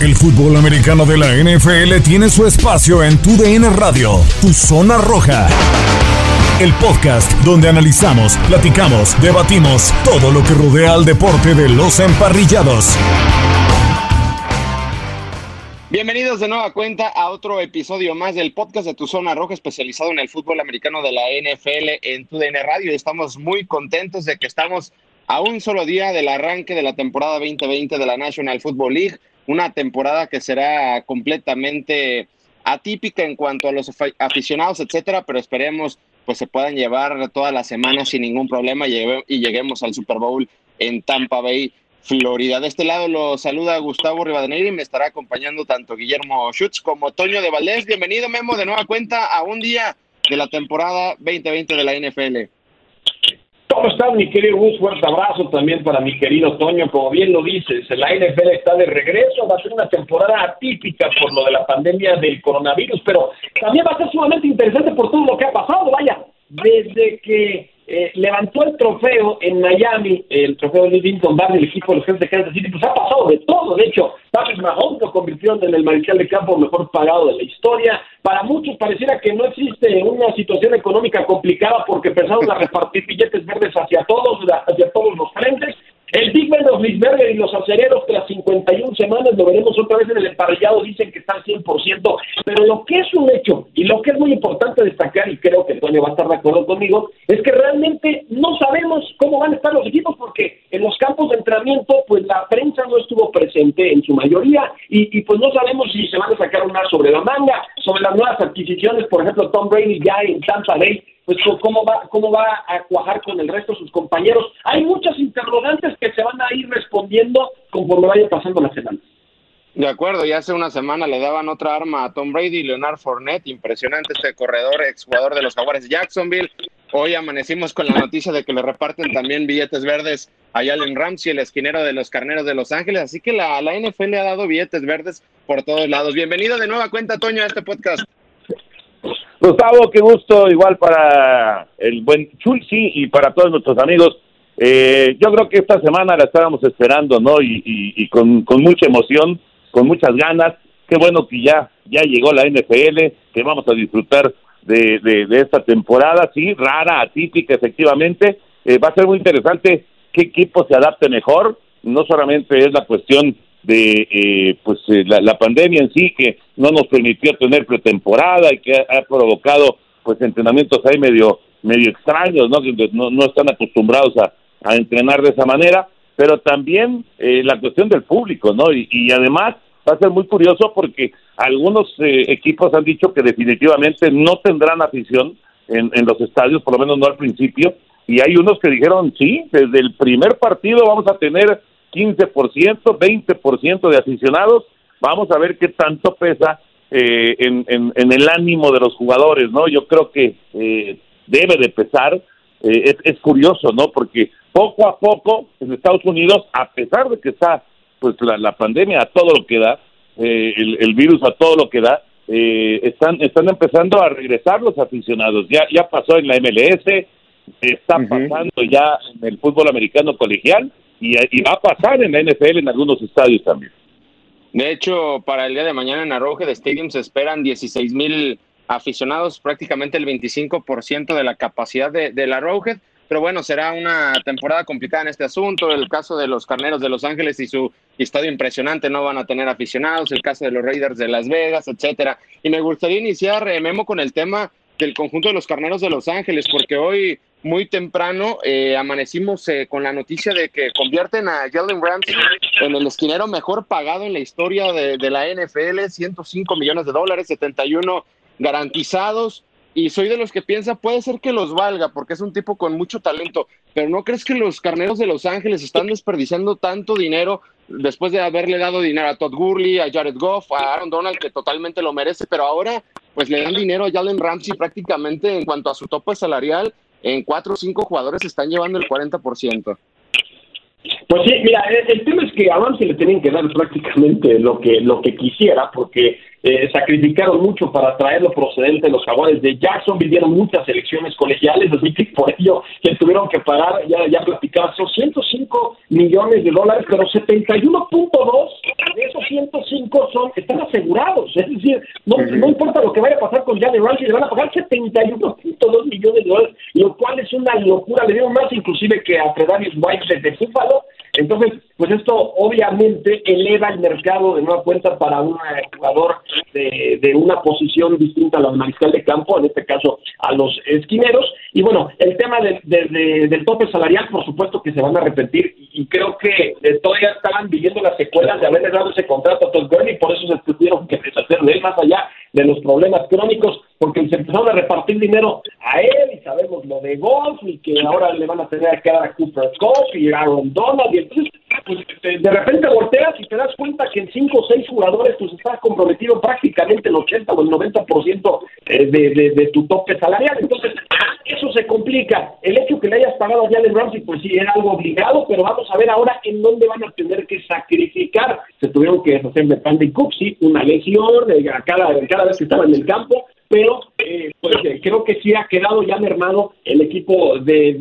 El fútbol americano de la NFL tiene su espacio en Tu DN Radio, Tu Zona Roja. El podcast donde analizamos, platicamos, debatimos todo lo que rodea al deporte de los emparrillados. Bienvenidos de nueva cuenta a otro episodio más del podcast de Tu Zona Roja, especializado en el fútbol americano de la NFL en TUDN Radio. Estamos muy contentos de que estamos a un solo día del arranque de la temporada 2020 de la National Football League, una temporada que será completamente atípica en cuanto a los aficionados, etcétera, pero esperemos pues se puedan llevar toda la semana sin ningún problema y lleguemos al Super Bowl en Tampa Bay Florida. De este lado lo saluda Gustavo Rivadeneira y me estará acompañando tanto Guillermo Schutz como Toño de Valdés. Bienvenido, Memo, de nueva cuenta a un día de la temporada 2020 de la NFL. ¿Cómo estás, mi querido Gus? Fuerte abrazo también para mi querido Toño. Como bien lo dices, la NFL está de regreso. Va a ser una temporada atípica por lo de la pandemia del coronavirus, pero también va a ser sumamente interesante por todo lo que ha pasado. Vaya, desde que eh, levantó el trofeo en Miami, el trofeo de Lincoln Bar del equipo de los Jefes de Kansas City, pues ha pasado de todo. De hecho, Patrick Mahomes lo convirtió en el mariscal de campo mejor pagado de la historia. Para muchos pareciera que no existe una situación económica complicada porque empezaron a repartir billetes verdes hacia todos, hacia todos los frentes. El Big Ben de Lisberger y los acereros tras 51 semanas lo veremos otra vez en el emparrillado, dicen que están 100%, pero lo que es un hecho y lo que es muy importante destacar, y creo que Toño va a estar de acuerdo conmigo, es que realmente no sabemos cómo van a estar los equipos porque en los campos de entrenamiento pues la prensa no estuvo presente en su mayoría y, y pues no sabemos si se van a sacar una sobre la manga, sobre las nuevas adquisiciones, por ejemplo Tom Brady ya en Tampa Bay pues cómo va, cómo va a cuajar con el resto de sus compañeros. Hay muchas interrogantes que se van a ir respondiendo conforme vaya pasando la semana. De acuerdo, y hace una semana le daban otra arma a Tom Brady, Leonard Fournette, impresionante este corredor, exjugador de los Jaguares Jacksonville. Hoy amanecimos con la noticia de que le reparten también billetes verdes a Allen Ramsey, el esquinero de los Carneros de Los Ángeles. Así que la, la NFL le ha dado billetes verdes por todos lados. Bienvenido de nueva cuenta, Toño, a este podcast. Gustavo, qué gusto, igual para el buen Chulsi y para todos nuestros amigos. Eh, yo creo que esta semana la estábamos esperando, ¿no? Y, con, mucha emoción, con muchas ganas. Qué bueno que ya, ya llegó la NFL, que vamos a disfrutar de, de, esta temporada, sí, rara, atípica, efectivamente. Eh, va a ser muy interesante qué equipo se adapte mejor. No solamente es la cuestión de eh, pues eh, la, pandemia en sí que no nos permitió tener pretemporada y que ha, provocado pues entrenamientos ahí medio medio extraños no no, no están acostumbrados a, a entrenar de esa manera. Pero también eh, la cuestión del público, ¿no? Y, además va a ser muy curioso porque algunos eh, equipos han dicho que definitivamente no tendrán afición en, en los estadios, por lo menos no al principio, y hay unos que dijeron, sí, desde el primer partido vamos a tener 15%, 20% de aficionados, vamos a ver qué tanto pesa eh, en, en, el ánimo de los jugadores, ¿no? Yo creo que eh, debe de pesar, eh, es, es, curioso, ¿no? Porque poco a poco en Estados Unidos, a pesar de que está pues la, pandemia a todo lo que da, el, el, virus a todo lo que da, están, están empezando a regresar los aficionados. Ya, ya pasó en la MLS, está pasando ya en el fútbol americano colegial y, y va a pasar en la NFL en algunos estadios también. De hecho, para el día de mañana en Arrowhead Stadium se esperan 16 mil aficionados, prácticamente el 25% de la capacidad de, de la Arrowhead. Pero bueno, será una temporada complicada en este asunto. El caso de los Carneros de Los Ángeles y su estadio impresionante no van a tener aficionados. El caso de los Raiders de Las Vegas, etcétera. Y me gustaría iniciar, eh, Memo, con el tema del conjunto de los Carneros de Los Ángeles, porque hoy muy temprano eh, amanecimos eh, con la noticia de que convierten a Jalen Ramsey en el esquinero mejor pagado en la historia de, de, la NFL, 105 millones de dólares, 71 garantizados. Y soy de los que piensa, puede ser que los valga, porque es un tipo con mucho talento, pero ¿no crees que los carneros de Los Ángeles están desperdiciando tanto dinero después de haberle dado dinero a Todd Gurley, a Jared Goff, a Aaron Donald, que totalmente lo merece, pero ahora pues le dan dinero a Jalen Ramsey prácticamente en cuanto a su tope salarial en cuatro o cinco jugadores están llevando el 40%. Pues sí, mira, el, tema es que a Ramsey le tenían que dar prácticamente lo que lo que quisiera, porque eh, sacrificaron mucho para traerlo procedente de los jaguares de Jackson, vivieron muchas elecciones colegiales, así que por ello que tuvieron que pagar, ya, ya platicaba, son 105 millones de dólares, pero 71.2 de esos 105 son, están asegurados, es decir, no, no importa lo que vaya a pasar con Jalen Ramsey, le van a pagar 71.2 millones de dólares, lo cual es una locura, le dieron más inclusive que a Fredarius White desde Búfalo, entonces, pues esto obviamente eleva el mercado de nueva cuenta para un jugador de, de, una posición distinta a la mariscal de campo, en este caso a los esquineros. Y bueno, el tema de, del tope salarial, por supuesto que se van a repetir y creo que eh, todavía estaban viviendo las secuelas de haberle dado ese contrato a Todd Gurley por eso se tuvieron que deshacer de él más allá de los problemas crónicos, porque se empezaron a repartir dinero a él sabemos lo de Golf y que ahora le van a tener que dar a Cooper Cup y Aaron Donald y entonces pues, de repente volteas y te das cuenta que en cinco o seis jugadores pues estás comprometido prácticamente el 80 o el 90% eh, de, de, de tu tope salarial. Entonces, eso se complica. El hecho que le hayas pagado a Jalen Ramsey, pues sí, era algo obligado, pero vamos a ver ahora en dónde van a tener que sacrificar. Se tuvieron que deshacer de Pandy Cook, sí, una lesión cada, cada vez que estaba en el campo, pero eh, pues, eh, creo que sí ha quedado ya mermado el equipo de,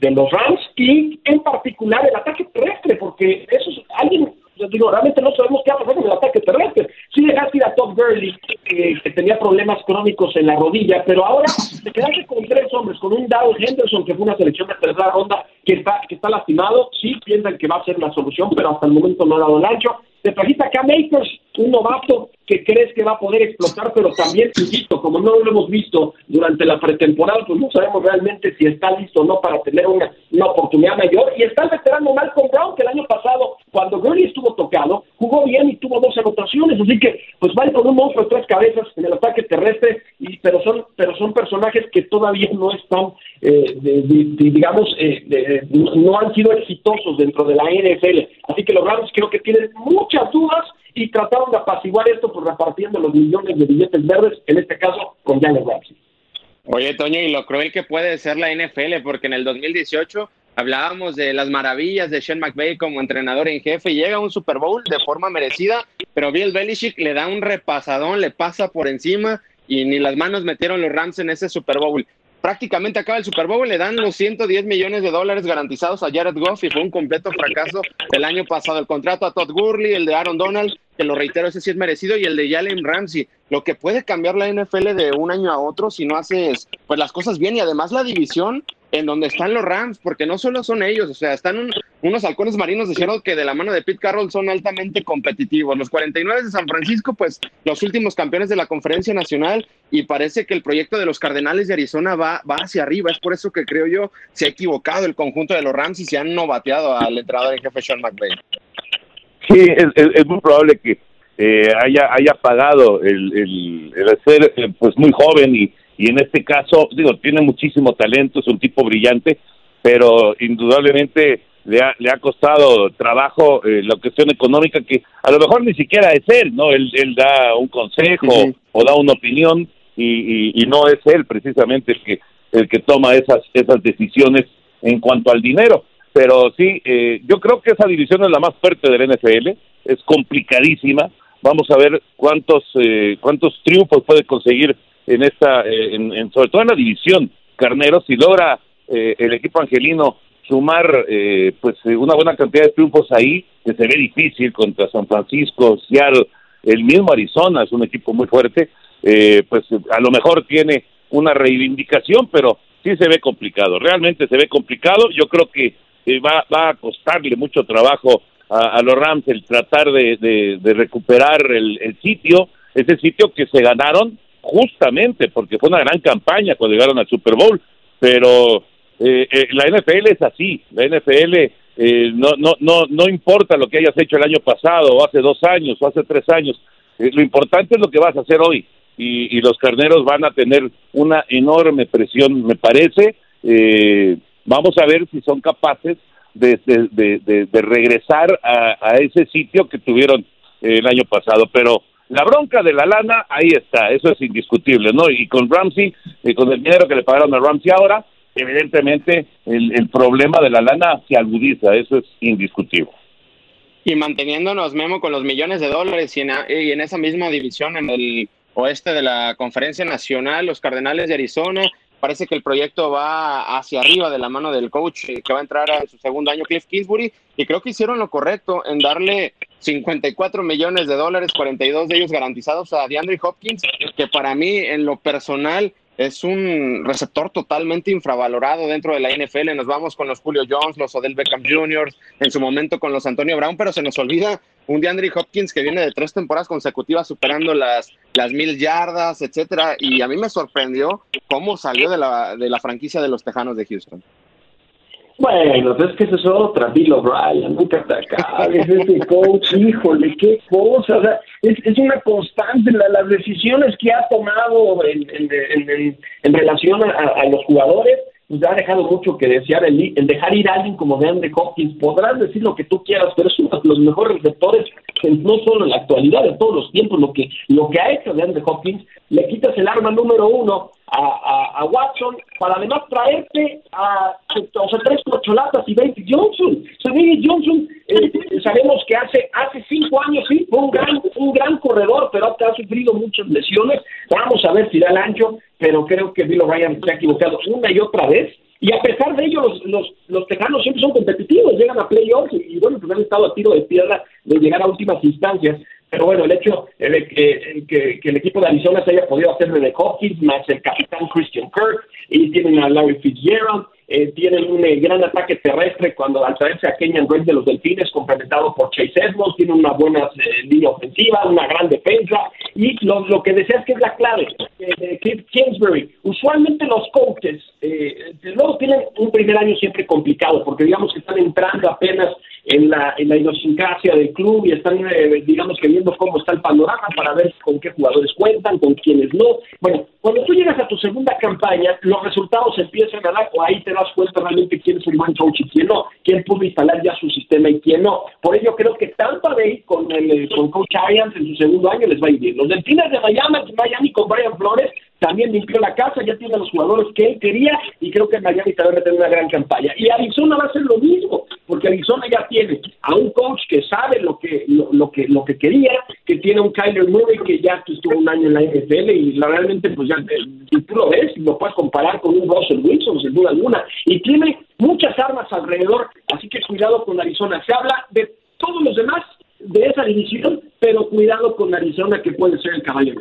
de, los Rams y en particular el ataque terrestre, porque eso es, alguien digo, realmente no sabemos qué va a pasar con el ataque terrestre. Sí dejaste ir a Todd Gurley, que tenía problemas crónicos en la rodilla, pero ahora te quedaste con tres hombres, con un Dow Henderson, que fue una selección de tercera ronda, que está, que está lastimado, sí piensan que va a ser la solución, pero hasta el momento no ha dado el ancho. Te trajiste a Cam Akers, un novato que crees que va a poder explotar, pero también, insisto, como no lo hemos visto durante la pretemporada, pues no sabemos realmente si está listo o no para tener una, una oportunidad mayor. Y está el veterano Malcolm Brown, que el año pasado, cuando Gurley estuvo tocado, jugó bien y tuvo dos anotaciones. Así que, pues va con un monstruo de tres cabezas en el ataque terrestre, y, pero, son, pero son personajes que todavía no están, eh, digamos, eh, no han sido exitosos dentro de la NFL. Así que los Rams creo que tienen muchas dudas y trataron de apaciguar esto por repartiendo los millones de billetes verdes, en este caso con Jalen Ramsey. Oye, Toño, y lo cruel que puede ser la NFL, porque en el 2018 hablábamos de las maravillas de Sean McVay como entrenador en jefe, llega un Super Bowl de forma merecida, pero Bill Belichick le da un repasadón, le pasa por encima y ni las manos metieron los Rams en ese Super Bowl prácticamente acaba el Super Bowl, le dan los 110 millones de dólares garantizados a Jared Goff y fue un completo fracaso el año pasado. El contrato a Todd Gurley, el de Aaron Donald, que lo reitero, ese sí es merecido, y el de Jalen Ramsey. Lo que puede cambiar la NFL de un año a otro si no haces pues las cosas bien y además la división en donde están los Rams, porque no solo son ellos, o sea, están unos halcones marinos de Seattle que de la mano de Pete Carroll son altamente competitivos. Los 49 de San Francisco, pues los últimos campeones de la conferencia nacional y parece que el proyecto de los Cardenales de Arizona va, va hacia arriba. Es por eso que creo yo se ha equivocado el conjunto de los Rams y se han novateado al entrenador en jefe Sean McVay. Sí, es, muy probable que eh, haya, haya pagado el, el, el ser eh, pues muy joven y y en este caso, digo, tiene muchísimo talento, es un tipo brillante, pero indudablemente le ha, le ha costado trabajo eh, la cuestión económica que a lo mejor ni siquiera es él, ¿no? Él, él da un consejo o da una opinión y, y, no es él precisamente el que, el que toma esas, esas decisiones en cuanto al dinero. Pero sí, eh, yo creo que esa división es la más fuerte del NFL, es complicadísima. Vamos a ver cuántos, eh, cuántos triunfos puede conseguir en esta, eh, en, sobre todo en la división Carneros, si logra eh, el equipo angelino sumar eh, pues una buena cantidad de triunfos ahí, que se ve difícil contra San Francisco, Seattle, el mismo Arizona es un equipo muy fuerte, pues a lo mejor tiene una reivindicación, pero sí se ve complicado, realmente se ve complicado, yo creo que va, va a costarle mucho trabajo a, los Rams el tratar de, de, recuperar el, sitio, ese sitio que se ganaron justamente porque fue una gran campaña cuando llegaron al Super Bowl, pero eh, eh, la NFL es así, la NFL eh, no, no, no, no importa lo que hayas hecho el año pasado, o hace dos años, o hace tres años, lo importante es lo que vas a hacer hoy, y, los carneros van a tener una enorme presión, me parece, vamos a ver si son capaces de, de, regresar a, a ese sitio que tuvieron el año pasado, pero la bronca de la lana, ahí está, eso es indiscutible, ¿no? Y con Ramsey, y con el dinero que le pagaron a Ramsey ahora, evidentemente el, problema de la lana se agudiza, eso es indiscutible. Y manteniéndonos, Memo, con los millones de dólares y en, y en esa misma división en el oeste de la Conferencia Nacional, los Cardenales de Arizona, parece que el proyecto va hacia arriba de la mano del coach que va a entrar a su segundo año, Cliff Kingsbury, y creo que hicieron lo correcto en darle 54 millones de dólares, 42 de ellos garantizados a DeAndre Hopkins, que para mí en lo personal es un receptor totalmente infravalorado dentro de la NFL. Nos vamos con los Julio Jones, los Odell Beckham Jr., en su momento con los Antonio Brown, pero se nos olvida un DeAndre Hopkins que viene de tres temporadas consecutivas superando las, las mil yardas, etcétera. Y a mí me sorprendió cómo salió de la, de la franquicia de los Tejanos de Houston. Bueno, es que eso es otra, Bill O'Brien, nunca te acabes, ese coach, híjole, qué cosa, o sea, es, es una constante, las decisiones que ha tomado en, en, en, relación a, los jugadores, pues ha dejado mucho que desear el, dejar ir a alguien como DeAndre Hopkins. Podrás decir lo que tú quieras, pero es uno de los mejores receptores, no solo en la actualidad, de todos los tiempos. Lo que, lo que ha hecho DeAndre Hopkins, le quitas el arma número uno a, Watson para además traerte a o sea, tres corcholatas y Baby Johnson. O Johnson, eh, sabemos que hace hace cinco años sí fue un gran, un gran corredor, pero ha sufrido muchas lesiones. Vamos a ver si da el ancho, pero creo que Bill O'Brien se ha equivocado una y otra vez. Y a pesar de ello, los, los, los tejanos siempre son competitivos, llegan a playoffs y, bueno, pues han estado a tiro de piedra de llegar a últimas instancias. Pero bueno, el hecho de que, que, el equipo de Arizona se haya podido hacer de Hopkins, más el capitán Christian Kirk, y tienen a Larry Fitzgerald, eh, tienen un eh, gran ataque terrestre cuando al traerse a Kenyan Drake de los Delfines, complementado por Chase Edmonds, tiene una buena eh, línea ofensiva, una gran defensa, y lo, lo que deseas que es la clave de Cliff Kingsbury. Usualmente los coaches luego tienen un primer año siempre complicado, porque digamos que están entrando apenas en la, en la idiosincrasia del club y están, digamos que viendo cómo está el panorama para ver con qué jugadores cuentan, con quiénes no. Bueno, cuando tú llegas a tu segunda campaña, los resultados empiezan a dar, o ahí te das cuenta realmente quién es el buen coach y quién no, quién pudo instalar ya su sistema y quién no. Por ello creo que Tampa Bay con el eh, con Coach Arians en su segundo año les va a ir bien. Los Delfines de Miami, Miami con Brian Flores también limpió la casa, ya tiene a los jugadores que él quería y creo que Miami también va a tener una gran campaña. Y Arizona va a hacer lo mismo, porque Arizona ya tiene a un coach que sabe lo que lo, que lo que quería, que tiene un Kyler Murray que ya estuvo un año en la NFL y realmente pues ya eh, tú lo ves lo puedes comparar con un Russell Wilson sin duda alguna y tiene muchas armas alrededor, así que cuidado con Arizona. Se habla de todos los demás de esa división, pero cuidado con Arizona que puede ser el caballo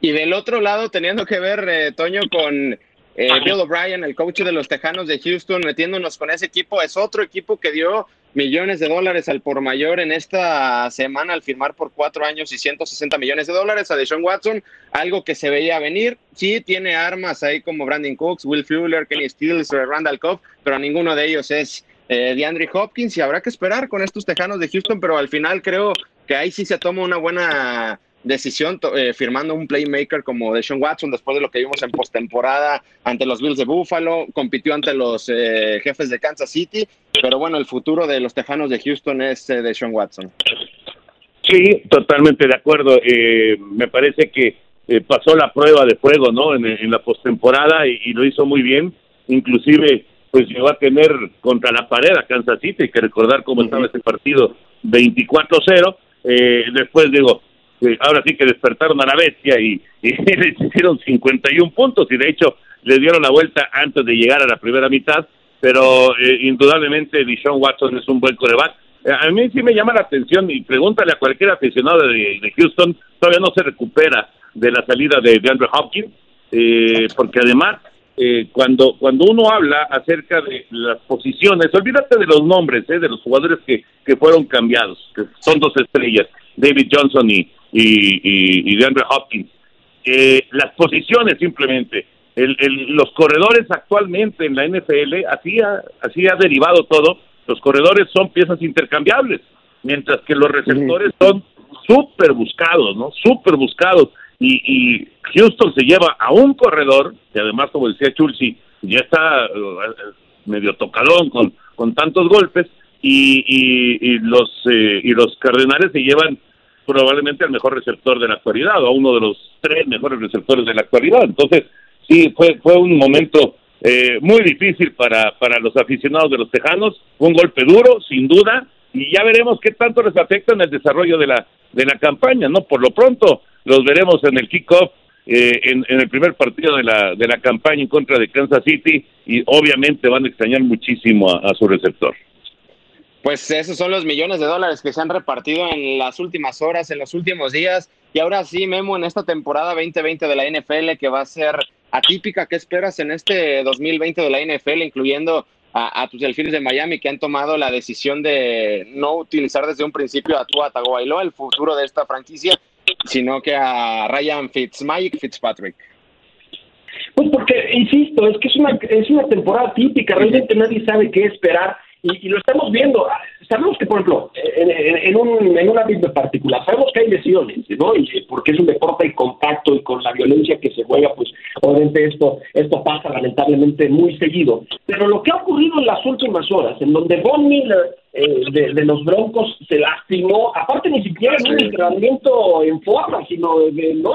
y del otro lado, teniendo que ver, eh, Toño, con eh, Bill O'Brien, el coach de los Tejanos de Houston, metiéndonos con ese equipo. Es otro equipo que dio millones de dólares al por mayor en esta semana al firmar por cuatro años y 160 millones de dólares a Deshaun Watson, algo que se veía venir. Sí, tiene armas ahí como Brandon Cooks, Will Fuller, Kenny Stills, Randall Cobb, pero ninguno de ellos es eh, DeAndre Hopkins y habrá que esperar con estos Tejanos de Houston, pero al final creo que ahí sí se toma una buena decisión eh, firmando un playmaker como Deshaun Watson después de lo que vimos en postemporada ante los Bills de Buffalo, compitió ante los eh, jefes de Kansas City, pero bueno, el futuro de los Tejanos de Houston es eh, Deshaun Watson. Sí, totalmente de acuerdo. Eh, me parece que pasó la prueba de fuego, ¿no? En, la postemporada y, y, lo hizo muy bien. Inclusive, pues llegó a tener contra la pared a Kansas City. Hay que recordar cómo estaba ese partido 24-0. después, digo, ahora sí que despertaron a la bestia y, les hicieron 51 puntos y de hecho le dieron la vuelta antes de llegar a la primera mitad, pero eh, indudablemente Dishon Watson es un buen coreback. Eh, a mí sí me llama la atención y pregúntale a cualquier aficionado de, Houston, todavía no se recupera de la salida de, Andrew Hopkins, eh, porque además cuando cuando uno habla acerca de las posiciones, olvídate de los nombres, de los jugadores que, que fueron cambiados, que son dos estrellas, David Johnson y, y, y, de Andrew Hopkins. las posiciones simplemente, el, los corredores actualmente en la NFL, así ha, así ha derivado todo, los corredores son piezas intercambiables, mientras que los receptores son súper buscados, ¿no? Súper buscados. Y, y, Houston se lleva a un corredor, que además, como decía Chulsi, ya está uh, medio tocadón con, con tantos golpes, y, y, los eh, y los Cardenales se llevan probablemente al mejor receptor de la actualidad o a uno de los tres mejores receptores de la actualidad. Entonces, sí, fue, fue un momento eh, muy difícil para, para los aficionados de los Tejanos, un golpe duro, sin duda, y ya veremos qué tanto les afecta en el desarrollo de la, de la campaña, ¿no? Por lo pronto, los veremos en el kickoff eh, en, el primer partido de la, de la campaña en contra de Kansas City y obviamente van a extrañar muchísimo a su receptor. Pues esos son los millones de dólares que se han repartido en las últimas horas, en los últimos días. Y ahora sí, Memo, en esta temporada 2020 de la NFL, que va a ser atípica, ¿qué esperas en este 2020 de la NFL, incluyendo a, tus delfines de Miami, que han tomado la decisión de no utilizar desde un principio a Tua Tagovailoa, el futuro de esta franquicia, sino que a Ryan Fitzmagic Fitzpatrick? Pues porque, insisto, es que es una, es una temporada típica, realmente nadie sabe qué esperar y, lo estamos viendo. Sabemos que, por ejemplo, en, un, en un ámbito particular, sabemos que hay lesiones, ¿no? Y porque es un deporte de contacto y con la violencia que se juega, pues obviamente esto, esto pasa lamentablemente muy seguido. Pero lo que ha ocurrido en las últimas horas, en donde Von Miller eh, de, los Broncos se lastimó, aparte ni siquiera en un entrenamiento en forma, sino de, ¿no?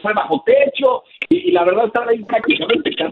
fue, bajo techo y, la verdad estaba ahí prácticamente que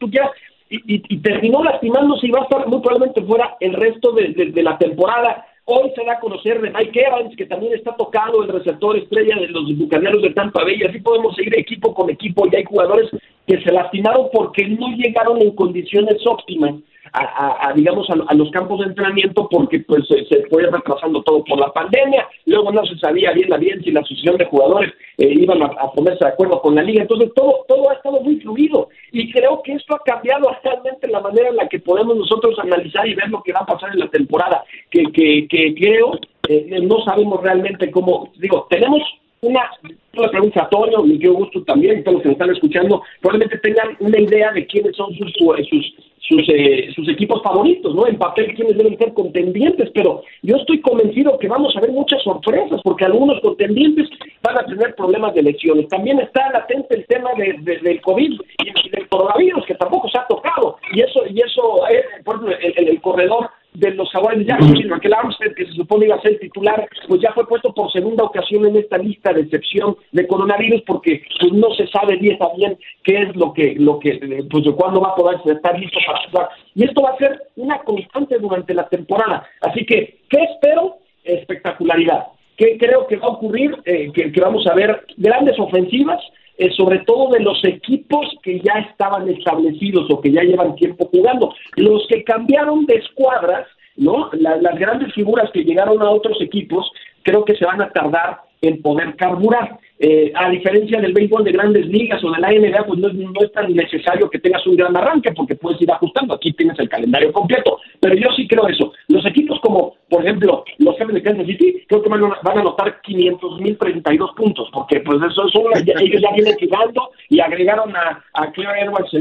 tú quieras y, terminó lastimándose y va a estar muy probablemente fuera el resto de, la temporada. Hoy se da a conocer de Mike Evans, que también está tocado el receptor estrella de los bucaneros de Tampa Bay. Así podemos seguir equipo con equipo. Y hay jugadores que se lastimaron porque no llegaron en condiciones óptimas a, digamos, a, los campos de entrenamiento porque pues se, fue retrasando todo por la pandemia, luego no se sabía bien la bien si la asociación de jugadores eh, iban a, ponerse de acuerdo con la liga, entonces todo, todo ha estado muy fluido. Y creo que esto ha cambiado realmente la manera en la que podemos nosotros analizar y ver lo que va a pasar en la temporada, que, que, que creo, eh, no sabemos realmente cómo, digo, tenemos una, una pregunta a Toño, mi gusto también, todos los que nos están escuchando, probablemente tengan una idea de quiénes son sus, sus, sus, eh, sus equipos favoritos, ¿no? En papel, quiénes deben ser contendientes, pero yo estoy convencido que vamos a ver muchas sorpresas, porque algunos contendientes van a tener problemas de lesiones. También está latente el tema de, del COVID y del coronavirus, que tampoco se ha tocado, y eso, y eso eh, por ejemplo, en el corredor de los Jaguares de Jacksonville, Raquel Armstead, que se supone iba a ser titular, pues ya fue puesto por segunda ocasión en esta lista de excepción de coronavirus porque pues no se sabe bien bien qué es lo que, lo que, pues de cuándo va a poder estar listo para jugar. Y esto va a ser una constante durante la temporada. Así que, ¿qué espero? Espectacularidad. ¿Qué creo que va a ocurrir? Eh, que vamos a ver grandes ofensivas, eh, sobre todo de los equipos que ya estaban establecidos o que ya llevan tiempo jugando. Los que cambiaron de escuadras, ¿no? las grandes figuras que llegaron a otros equipos, creo que se van a tardar en poder carburar. Eh, a diferencia del béisbol de grandes ligas o de la NBA, pues no, no, es tan necesario que tengas un gran arranque porque puedes ir ajustando. Aquí tienes el calendario completo. Pero yo sí creo eso. Los equipos como, por ejemplo, los jefes de Kansas City, creo que van a, van a anotar 500 mil 32 puntos porque pues eso, son ellos ya vienen jugando y agregaron a, a Claire Edwards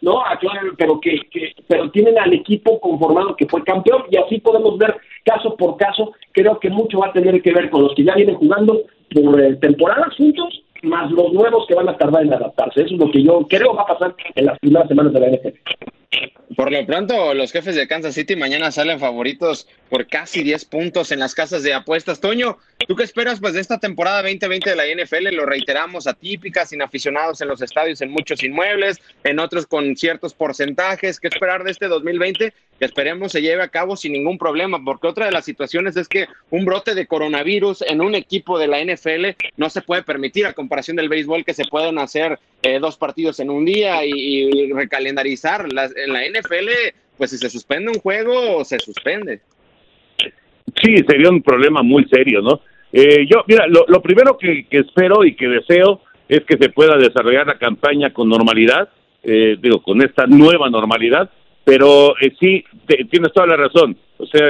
¿no? A Claire, pero que, que, pero tienen al equipo conformado que fue campeón y así podemos ver caso por caso. Creo que mucho va a tener que ver con los que ya vienen jugando por eh, temporadas juntos, más los nuevos que van a tardar en adaptarse. Eso es lo que yo creo va a pasar en las primeras semanas de la NFL. Por lo pronto, los jefes de Kansas City mañana salen favoritos por casi 10 puntos en las casas de apuestas. Toño, ¿tú qué esperas pues de esta temporada 2020 de la NFL? Lo reiteramos, atípica, sin aficionados en los estadios, en muchos inmuebles, en otros con ciertos porcentajes. ¿Qué esperar de este 2020? Que esperemos se lleve a cabo sin ningún problema, porque otra de las situaciones es que un brote de coronavirus en un equipo de la NFL no se puede permitir a comparación del béisbol que se pueden hacer eh, dos partidos en un día y, y recalendarizar las en la NFL, pues si se suspende un juego, se suspende. Sí, sería un problema muy serio, ¿no? Eh, yo, mira, lo, lo primero que, que, espero y que deseo es que se pueda desarrollar la campaña con normalidad, eh, digo, con esta nueva normalidad, pero eh, sí, te, tienes toda la razón. O sea,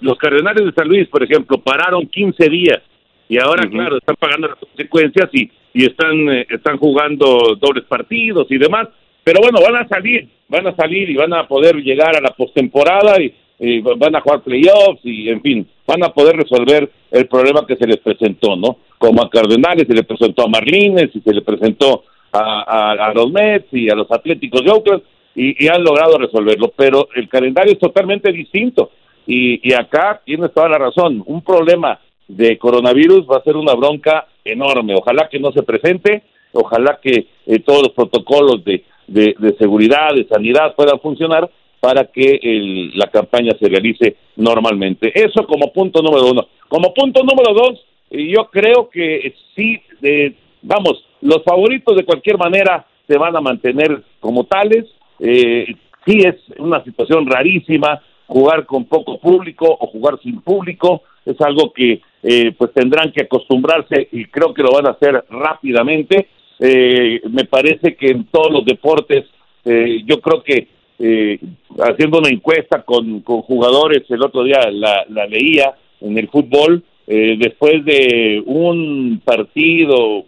los Cardenales de San Luis, por ejemplo, pararon 15 días y ahora, uh -huh. claro, están pagando las consecuencias y, y están, eh, están jugando dobles partidos y demás. Pero bueno, van a salir, van a salir y van a poder llegar a la postemporada y, van a jugar playoffs y, en fin, van a poder resolver el problema que se les presentó, ¿no? Como a Cardenales se le presentó a Marlines y se le presentó a, a, a los Mets y a los Atléticos de Oakland y, y, han logrado resolverlo, pero el calendario es totalmente distinto y, y acá tienes toda la razón, un problema de coronavirus va a ser una bronca enorme, ojalá que no se presente, ojalá que eh, todos los protocolos de de, seguridad, de sanidad puedan funcionar para que el, la campaña se realice normalmente. Eso como punto número uno. Como punto número dos, yo creo que sí, eh, vamos, los favoritos de cualquier manera se van a mantener como tales. Eh, sí es una situación rarísima jugar con poco público o jugar sin público. Es algo que eh, pues tendrán que acostumbrarse y creo que lo van a hacer rápidamente. Eh, me parece que en todos los deportes, eh, yo creo que eh, haciendo una encuesta con, con, jugadores, el otro día la, leía en el fútbol, eh, después de un partido,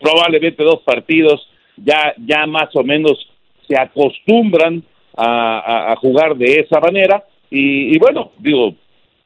probablemente dos partidos, ya, ya más o menos se acostumbran a, a, a jugar de esa manera. Y, y, bueno, digo,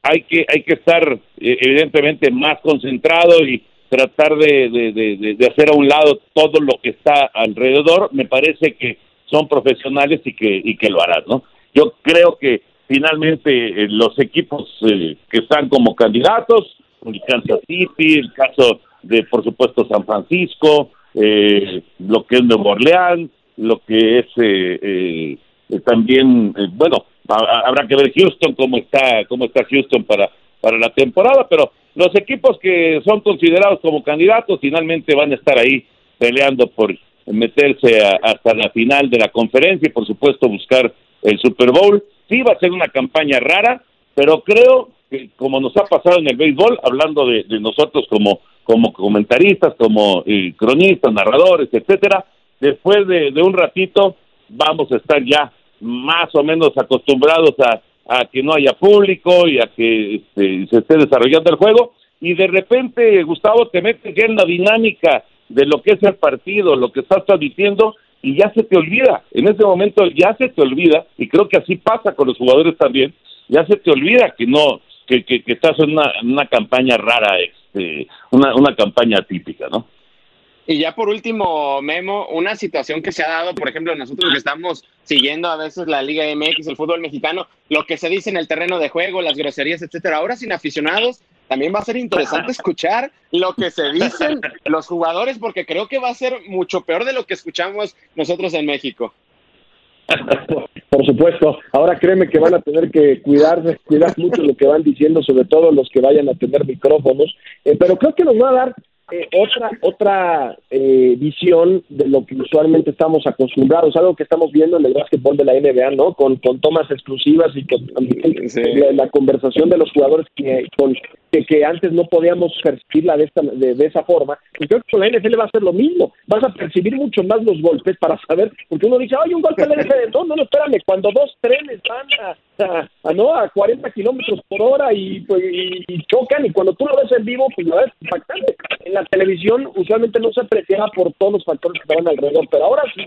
hay que, hay que estar eh, evidentemente más concentrado y, tratar de, de, de, hacer a un lado todo lo que está alrededor, me parece que son profesionales y que, y que lo harán, ¿no? Yo creo que finalmente eh, los equipos eh, que están como candidatos, el Kansas City, el caso de, por supuesto, San Francisco, eh, lo que es Nueva Orleans, lo que es eh, también, bueno, habrá que ver Houston, cómo está, cómo está Houston para, para la temporada, pero los equipos que son considerados como candidatos finalmente van a estar ahí peleando por meterse a, hasta la final de la conferencia y por supuesto buscar el Super Bowl. Sí va a ser una campaña rara, pero creo que como nos ha pasado en el béisbol, hablando de, de nosotros como, como comentaristas, como eh, cronistas, narradores, etcétera, después de, de un ratito vamos a estar ya más o menos acostumbrados a a que no haya público y a que este, se esté desarrollando el juego y de repente Gustavo te metes ya en la dinámica de lo que es el partido, lo que estás transmitiendo y ya se te olvida, en ese momento ya se te olvida y creo que así pasa con los jugadores también, ya se te olvida que no que, que, que estás en una, una campaña rara, este, una, una campaña típica, ¿no? Y ya por último, Memo, una situación que se ha dado, por ejemplo, nosotros que estamos siguiendo a veces la Liga MX, el fútbol mexicano, lo que se dice en el terreno de juego, las groserías, etcétera. Ahora sin aficionados, también va a ser interesante escuchar lo que se dicen los jugadores, porque creo que va a ser mucho peor de lo que escuchamos nosotros en México. Por supuesto. Ahora créeme que van a tener que cuidar, cuidar mucho lo que van diciendo, sobre todo los que vayan a tener micrófonos. Eh, pero creo que nos va a dar eh, otra otra eh, visión de lo que usualmente estamos acostumbrados, algo que estamos viendo en el básquetbol de la NBA, ¿no? Con, con tomas exclusivas y con, la, conversación de los jugadores que, con, que, antes no podíamos percibirla de, esta, de, esa forma. Y creo que con la NFL va a ser lo mismo. Vas a percibir mucho más los golpes para saber, porque uno dice, ay, un golpe en la NFL. No, no, no, espérame, cuando dos trenes van a, a, ¿no? a 40 kilómetros por hora pues, y, y, chocan, y cuando tú lo ves en vivo, pues lo ves impactante. En la televisión usualmente no se apreciaba por todos los factores que estaban alrededor, pero ahora sí,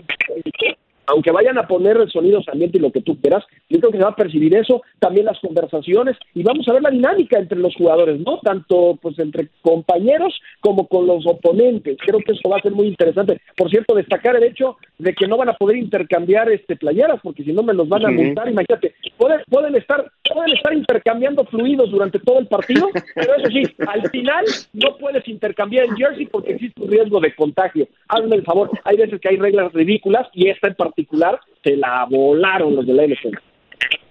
aunque vayan a poner el sonido ambiente y lo que tú quieras, yo creo que se va a percibir eso, también las conversaciones y vamos a ver la dinámica entre los jugadores, ¿no? Tanto pues entre compañeros como con los oponentes. Creo que eso va a ser muy interesante. Por cierto, destacar el hecho de que no van a poder intercambiar este playeras porque si no me los van a multar, imagínate, pueden pueden estar pueden estar intercambiando fluidos durante todo el partido, pero eso sí, al final no puedes intercambiar el jersey porque existe un riesgo de contagio. Hazme el favor, hay veces que hay reglas ridículas y esta en particular se la volaron los de la NFL.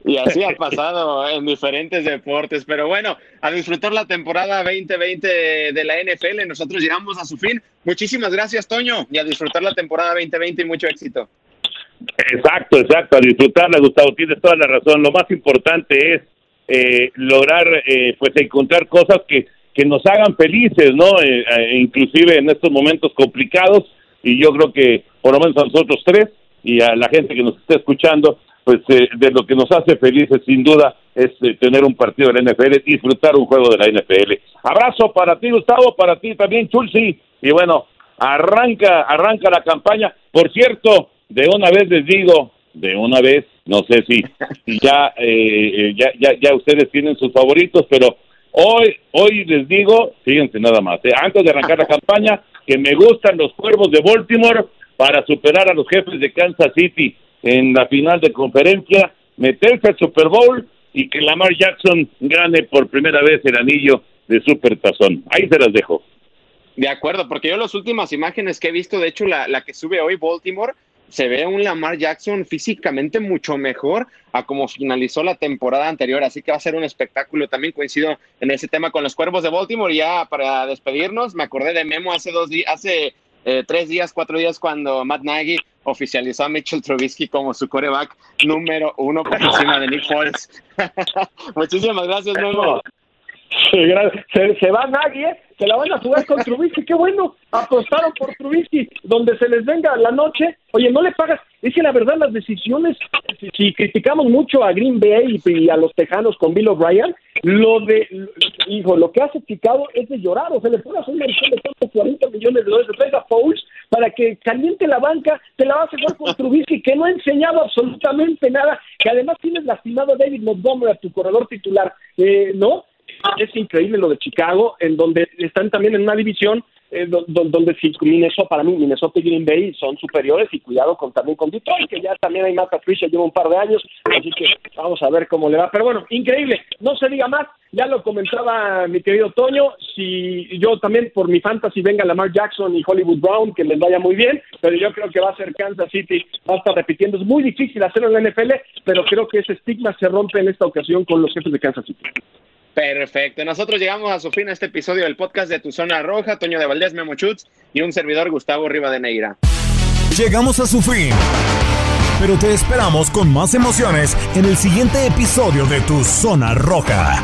Y así ha pasado en diferentes deportes. Pero bueno, a disfrutar la temporada 2020 de la NFL, nosotros llegamos a su fin. Muchísimas gracias, Toño, y a disfrutar la temporada 2020 y mucho éxito. Exacto, exacto, disfrutarla, Gustavo, tienes toda la razón. Lo más importante es eh, lograr, eh, pues, encontrar cosas que, que nos hagan felices, ¿no? Eh, inclusive en estos momentos complicados, y yo creo que, por lo menos a nosotros tres, y a la gente que nos está escuchando, pues de lo que nos hace felices sin duda es tener un partido de la NFL, disfrutar un juego de la NFL. Abrazo para ti, Gustavo, para ti también, Chulsi, y bueno, arranca, arranca la campaña. Por cierto, de una vez les digo, de una vez, no sé si, ya, eh, ya, ya, ya ustedes tienen sus favoritos, pero hoy, hoy les digo, fíjense nada más, eh, antes de arrancar la campaña, que me gustan los cuervos de Baltimore para superar a los jefes de Kansas City en la final de conferencia, meterse al Super Bowl y que Lamar Jackson gane por primera vez el anillo de Super Tazón. Ahí se las dejo. De acuerdo, porque yo las últimas imágenes que he visto, de hecho la, la que sube hoy Baltimore, se ve un Lamar Jackson físicamente mucho mejor a como finalizó la temporada anterior, así que va a ser un espectáculo. También coincido en ese tema con los Cuervos de Baltimore. Ya para despedirnos, me acordé de Memo hace dos días, hace eh, tres días, cuatro días, cuando Matt Nagy oficializó a Mitchell Trubisky como su coreback número uno por encima de Nick Foles. Muchísimas gracias, Memo. Se, se va Nagy, ¿eh? Se la van a jugar con Trubisky, qué bueno, apostaron por Trubisky, donde se les venga la noche, oye, no le pagas, es que la verdad las decisiones, si, criticamos mucho a Green Bay y, a los Tejanos con Bill O'Brien, lo de, hijo, lo que hace Chicago es de llorar, o sea, le pones una inversión de 40 millones de dólares, de traiga Fouls para que caliente la banca, te la vas a jugar con Trubisky, que no ha enseñado absolutamente nada, que además tienes lastimado a David Montgomery, a tu corredor titular, eh, ¿no? Es increíble lo de Chicago, en donde están también en una división eh, donde si Minnesota, para mí, Minnesota y Green Bay son superiores y cuidado con también con Detroit, que ya también hay más Patricia, lleva un par de años, así que vamos a ver cómo le va. Pero bueno, increíble, no se diga más, ya lo comentaba mi querido Toño, si yo también por mi fantasy venga Lamar Jackson y Hollywood Brown, que les vaya muy bien, pero yo creo que va a ser Kansas City, va a estar repitiendo, es muy difícil hacerlo en la NFL, pero creo que ese estigma se rompe en esta ocasión con los jefes de Kansas City. Perfecto. Nosotros llegamos a su fin a este episodio del podcast de Tu Zona Roja, Toño de Valdés, Memo Chutz y un servidor Gustavo Rivadeneira. Llegamos a su fin. Pero te esperamos con más emociones en el siguiente episodio de Tu Zona Roja.